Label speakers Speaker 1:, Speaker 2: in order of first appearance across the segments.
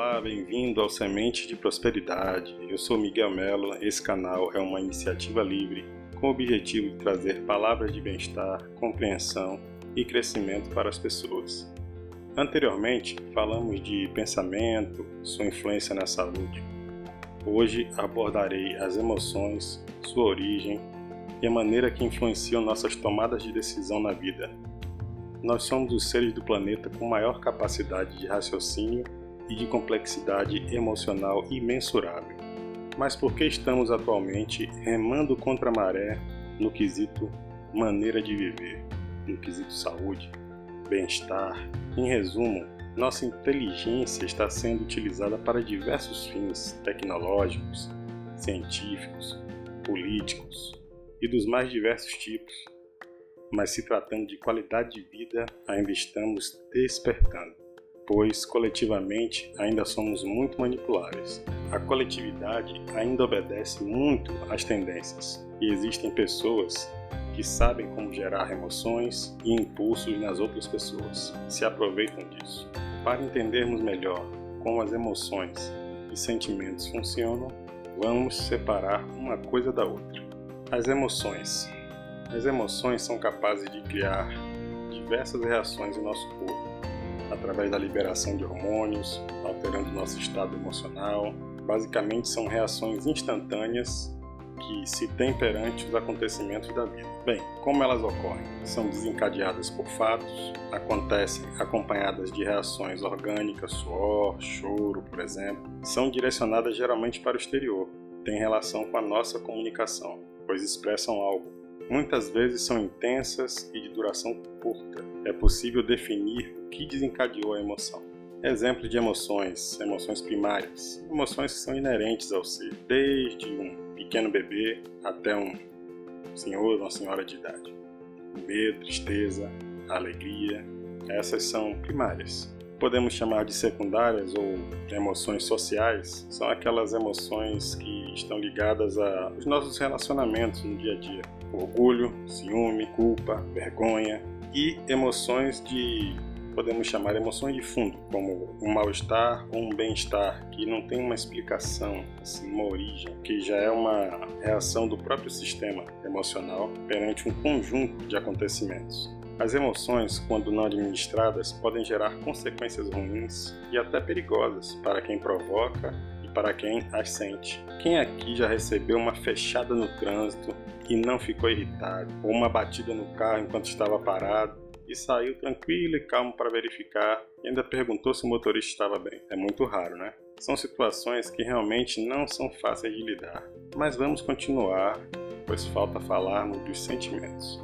Speaker 1: Olá, bem-vindo ao Semente de Prosperidade. Eu sou Miguel Mello. Esse canal é uma iniciativa livre com o objetivo de trazer palavras de bem-estar, compreensão e crescimento para as pessoas. Anteriormente, falamos de pensamento, sua influência na saúde. Hoje abordarei as emoções, sua origem e a maneira que influenciam nossas tomadas de decisão na vida. Nós somos os seres do planeta com maior capacidade de raciocínio e de complexidade emocional imensurável. Mas por que estamos atualmente remando contra a maré no quesito maneira de viver, no quesito saúde, bem-estar? Em resumo, nossa inteligência está sendo utilizada para diversos fins tecnológicos, científicos, políticos e dos mais diversos tipos. Mas se tratando de qualidade de vida, ainda estamos despertando pois coletivamente ainda somos muito manipuláveis. A coletividade ainda obedece muito às tendências e existem pessoas que sabem como gerar emoções e impulsos nas outras pessoas, se aproveitam disso. Para entendermos melhor como as emoções e sentimentos funcionam, vamos separar uma coisa da outra. As emoções. As emoções são capazes de criar diversas reações em nosso corpo através da liberação de hormônios, alterando nosso estado emocional. Basicamente, são reações instantâneas que se têm perante os acontecimentos da vida. Bem, como elas ocorrem? São desencadeadas por fatos, acontecem acompanhadas de reações orgânicas, suor, choro, por exemplo. São direcionadas geralmente para o exterior, têm relação com a nossa comunicação, pois expressam algo. Muitas vezes são intensas e de duração curta. É possível definir que desencadeou a emoção. Exemplo de emoções, emoções primárias, emoções que são inerentes ao ser, desde um pequeno bebê até um senhor ou uma senhora de idade. O medo, tristeza, alegria, essas são primárias. Podemos chamar de secundárias ou emoções sociais, são aquelas emoções que estão ligadas aos nossos relacionamentos no dia a dia. Orgulho, ciúme, culpa, vergonha e emoções de podemos chamar emoções de fundo, como um mal-estar ou um bem-estar, que não tem uma explicação, assim, uma origem, que já é uma reação do próprio sistema emocional perante um conjunto de acontecimentos. As emoções, quando não administradas, podem gerar consequências ruins e até perigosas para quem provoca para quem as sente. Quem aqui já recebeu uma fechada no trânsito e não ficou irritado, ou uma batida no carro enquanto estava parado? e saiu tranquilo e calmo para verificar e ainda perguntou se o motorista estava bem. É muito raro, né? São situações que realmente não são fáceis de lidar. Mas vamos continuar, pois falta falarmos dos sentimentos.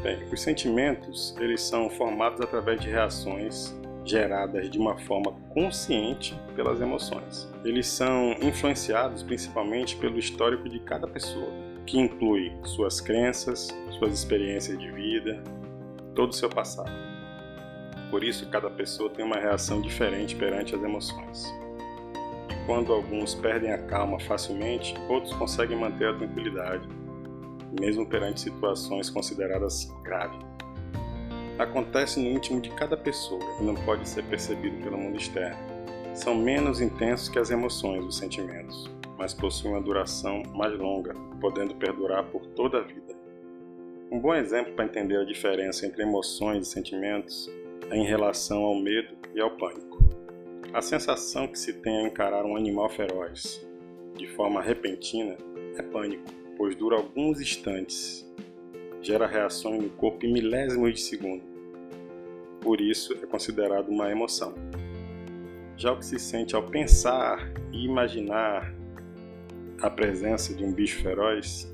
Speaker 1: Bem, os sentimentos, eles são formados através de reações geradas de uma forma consciente pelas emoções. Eles são influenciados principalmente pelo histórico de cada pessoa, que inclui suas crenças, suas experiências de vida, todo o seu passado. Por isso, cada pessoa tem uma reação diferente perante as emoções. E quando alguns perdem a calma facilmente, outros conseguem manter a tranquilidade, mesmo perante situações consideradas graves. Acontece no íntimo de cada pessoa e não pode ser percebido pelo mundo externo. São menos intensos que as emoções, os sentimentos, mas possuem uma duração mais longa, podendo perdurar por toda a vida. Um bom exemplo para entender a diferença entre emoções e sentimentos é em relação ao medo e ao pânico. A sensação que se tem ao encarar um animal feroz de forma repentina é pânico, pois dura alguns instantes, gera reações no corpo em milésimos de segundo. Por isso é considerado uma emoção. Já o que se sente ao pensar e imaginar a presença de um bicho feroz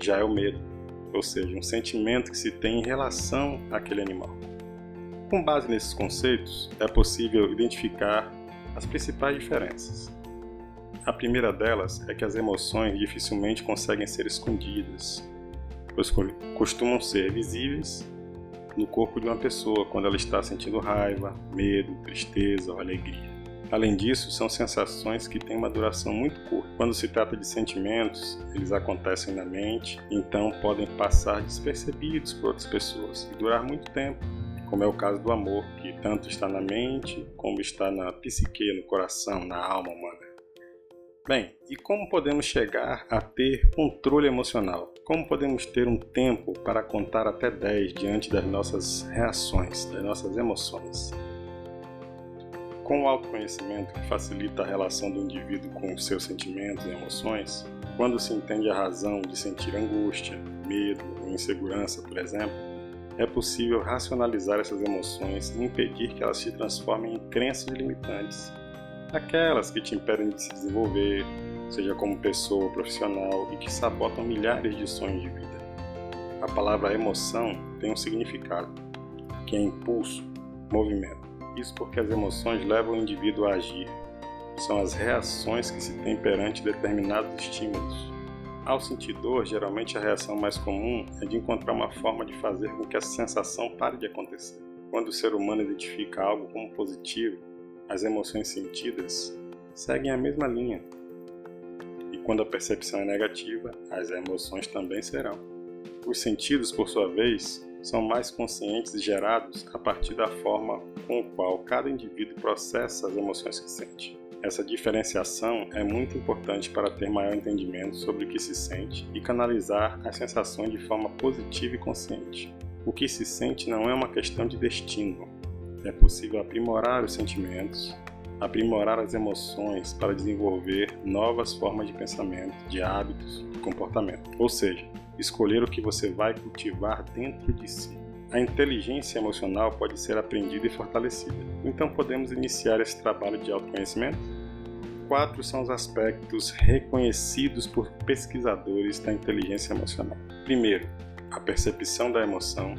Speaker 1: já é o medo ou seja, um sentimento que se tem em relação àquele animal. Com base nesses conceitos, é possível identificar as principais diferenças. A primeira delas é que as emoções dificilmente conseguem ser escondidas, costumam ser visíveis no corpo de uma pessoa quando ela está sentindo raiva, medo, tristeza ou alegria. Além disso, são sensações que têm uma duração muito curta. Quando se trata de sentimentos, eles acontecem na mente, então podem passar despercebidos por outras pessoas e durar muito tempo. como é o caso do amor, que tanto está na mente como está na psique, no coração, na alma humana. Bem, e como podemos chegar a ter controle emocional? Como podemos ter um tempo para contar até 10 diante das nossas reações, das nossas emoções? Com o autoconhecimento que facilita a relação do indivíduo com os seus sentimentos e emoções, quando se entende a razão de sentir angústia, medo ou insegurança, por exemplo, é possível racionalizar essas emoções e impedir que elas se transformem em crenças limitantes aquelas que te impedem de se desenvolver, seja como pessoa ou profissional, e que sabotam milhares de sonhos de vida. A palavra emoção tem um significado, que é impulso, movimento. Isso porque as emoções levam o indivíduo a agir. São as reações que se tem perante determinados estímulos. Ao sentir dor, geralmente a reação mais comum é de encontrar uma forma de fazer com que a sensação pare de acontecer. Quando o ser humano identifica algo como positivo, as emoções sentidas seguem a mesma linha. E quando a percepção é negativa, as emoções também serão. Os sentidos, por sua vez, são mais conscientes e gerados a partir da forma com a qual cada indivíduo processa as emoções que sente. Essa diferenciação é muito importante para ter maior entendimento sobre o que se sente e canalizar as sensações de forma positiva e consciente. O que se sente não é uma questão de destino, é possível aprimorar os sentimentos, aprimorar as emoções para desenvolver novas formas de pensamento, de hábitos e comportamento. Ou seja, escolher o que você vai cultivar dentro de si. A inteligência emocional pode ser aprendida e fortalecida. Então podemos iniciar esse trabalho de autoconhecimento? Quatro são os aspectos reconhecidos por pesquisadores da inteligência emocional. Primeiro, a percepção da emoção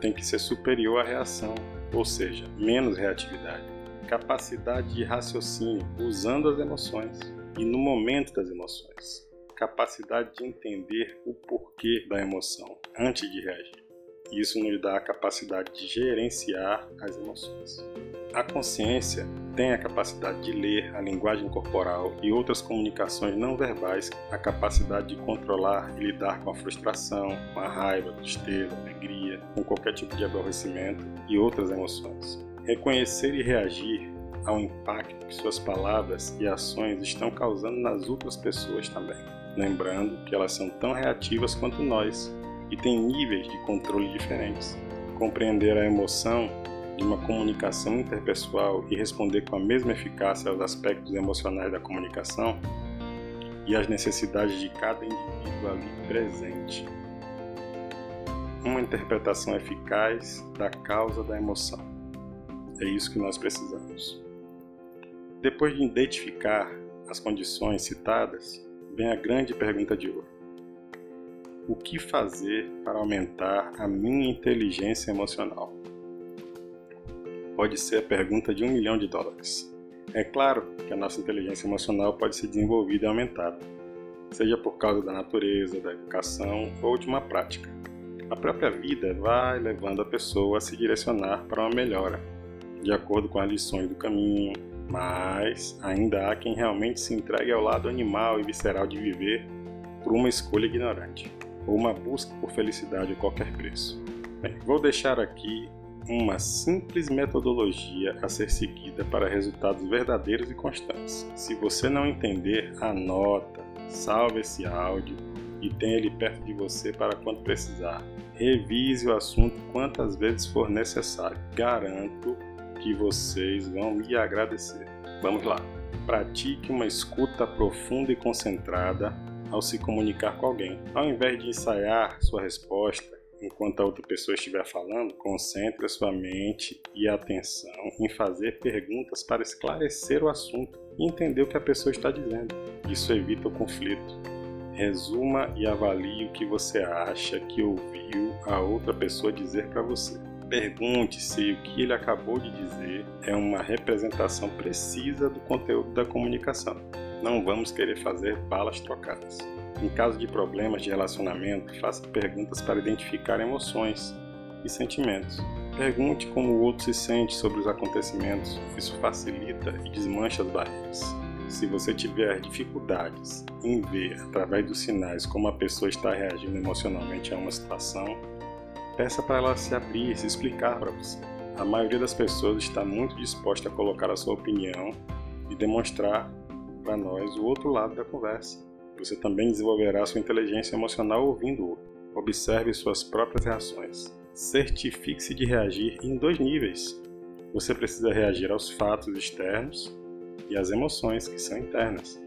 Speaker 1: tem que ser superior à reação ou seja, menos reatividade, capacidade de raciocínio usando as emoções e no momento das emoções, capacidade de entender o porquê da emoção antes de reagir. Isso nos dá a capacidade de gerenciar as emoções. A consciência tem a capacidade de ler a linguagem corporal e outras comunicações não verbais, a capacidade de controlar e lidar com a frustração, com a raiva, tristeza, alegria, com qualquer tipo de aborrecimento e outras emoções. Reconhecer e reagir ao impacto que suas palavras e ações estão causando nas outras pessoas também, lembrando que elas são tão reativas quanto nós e têm níveis de controle diferentes. Compreender a emoção de uma comunicação interpessoal e responder com a mesma eficácia aos aspectos emocionais da comunicação e às necessidades de cada indivíduo ali presente. Uma interpretação eficaz da causa da emoção. É isso que nós precisamos. Depois de identificar as condições citadas, vem a grande pergunta de ouro: O que fazer para aumentar a minha inteligência emocional? pode ser a pergunta de um milhão de dólares. É claro que a nossa inteligência emocional pode ser desenvolvida e aumentada, seja por causa da natureza, da educação ou de uma prática. A própria vida vai levando a pessoa a se direcionar para uma melhora, de acordo com as lições do caminho, mas ainda há quem realmente se entregue ao lado animal e visceral de viver por uma escolha ignorante, ou uma busca por felicidade a qualquer preço. Bem, vou deixar aqui uma simples metodologia a ser seguida para resultados verdadeiros e constantes. Se você não entender, anota, salve esse áudio e tenha ele perto de você para quando precisar. Revise o assunto quantas vezes for necessário. Garanto que vocês vão me agradecer. Vamos lá. Pratique uma escuta profunda e concentrada ao se comunicar com alguém. Ao invés de ensaiar sua resposta, enquanto a outra pessoa estiver falando, concentre a sua mente e atenção em fazer perguntas para esclarecer o assunto e entender o que a pessoa está dizendo. Isso evita o conflito. Resuma e avalie o que você acha que ouviu a outra pessoa dizer para você. Pergunte se o que ele acabou de dizer é uma representação precisa do conteúdo da comunicação. Não vamos querer fazer balas trocadas. Em caso de problemas de relacionamento, faça perguntas para identificar emoções e sentimentos. Pergunte como o outro se sente sobre os acontecimentos, isso facilita e desmancha as barreiras. Se você tiver dificuldades em ver através dos sinais como a pessoa está reagindo emocionalmente a uma situação, Peça para ela se abrir, se explicar para você. A maioria das pessoas está muito disposta a colocar a sua opinião e demonstrar para nós o outro lado da conversa. Você também desenvolverá sua inteligência emocional ouvindo o outro. Observe suas próprias reações. Certifique-se de reagir em dois níveis. Você precisa reagir aos fatos externos e às emoções que são internas.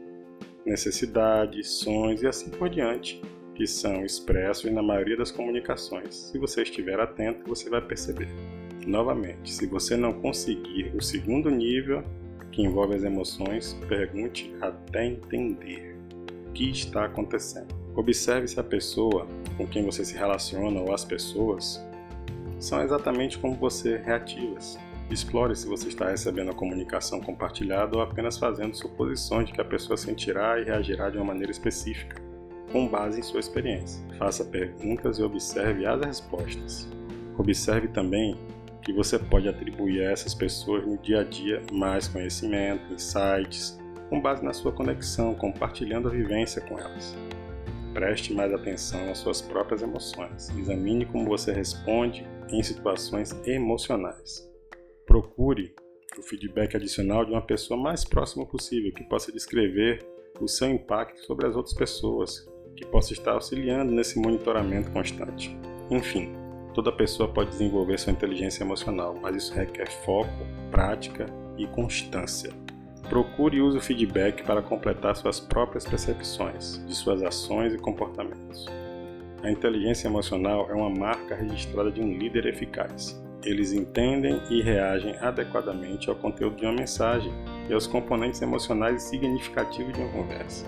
Speaker 1: Necessidades, sonhos e assim por diante, que são expressos na maioria das comunicações. Se você estiver atento, você vai perceber. Novamente, se você não conseguir o segundo nível, que envolve as emoções, pergunte até entender o que está acontecendo. Observe se a pessoa com quem você se relaciona ou as pessoas são exatamente como você reativas. Explore se você está recebendo a comunicação compartilhada ou apenas fazendo suposições de que a pessoa sentirá e reagirá de uma maneira específica, com base em sua experiência. Faça perguntas e observe as respostas. Observe também que você pode atribuir a essas pessoas no dia a dia mais conhecimento, insights, com base na sua conexão, compartilhando a vivência com elas. Preste mais atenção às suas próprias emoções. Examine como você responde em situações emocionais. Procure o feedback adicional de uma pessoa mais próxima possível, que possa descrever o seu impacto sobre as outras pessoas, que possa estar auxiliando nesse monitoramento constante. Enfim, toda pessoa pode desenvolver sua inteligência emocional, mas isso requer foco, prática e constância. Procure e use o feedback para completar suas próprias percepções de suas ações e comportamentos. A inteligência emocional é uma marca registrada de um líder eficaz. Eles entendem e reagem adequadamente ao conteúdo de uma mensagem e aos componentes emocionais significativos de uma conversa.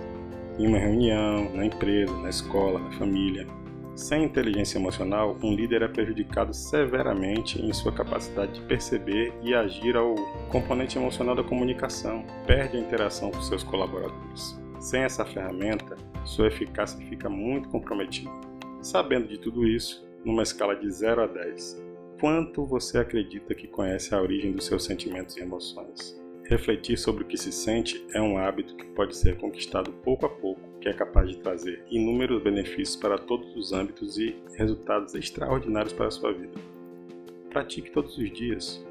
Speaker 1: Em uma reunião, na empresa, na escola, na família. Sem inteligência emocional, um líder é prejudicado severamente em sua capacidade de perceber e agir ao componente emocional da comunicação, perde a interação com seus colaboradores. Sem essa ferramenta, sua eficácia fica muito comprometida. Sabendo de tudo isso, numa escala de 0 a 10, quanto você acredita que conhece a origem dos seus sentimentos e emoções? Refletir sobre o que se sente é um hábito que pode ser conquistado pouco a pouco, que é capaz de trazer inúmeros benefícios para todos os âmbitos e resultados extraordinários para a sua vida. Pratique todos os dias.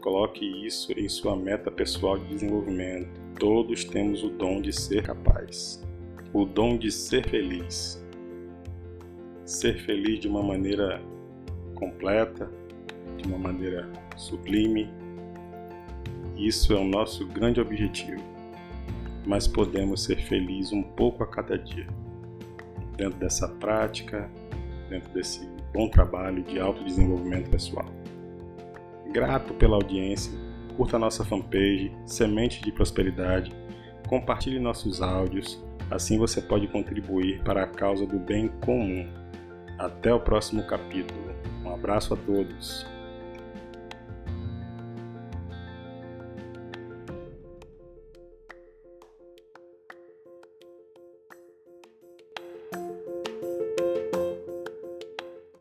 Speaker 1: Coloque isso em sua meta pessoal de desenvolvimento. Todos temos o dom de ser capaz, o dom de ser feliz ser feliz de uma maneira completa, de uma maneira sublime. Isso é o nosso grande objetivo. Mas podemos ser felizes um pouco a cada dia. Dentro dessa prática, dentro desse bom trabalho de autodesenvolvimento pessoal. Grato pela audiência, curta nossa fanpage Semente de Prosperidade, compartilhe nossos áudios, assim você pode contribuir para a causa do bem comum. Até o próximo capítulo. Abraço a todos.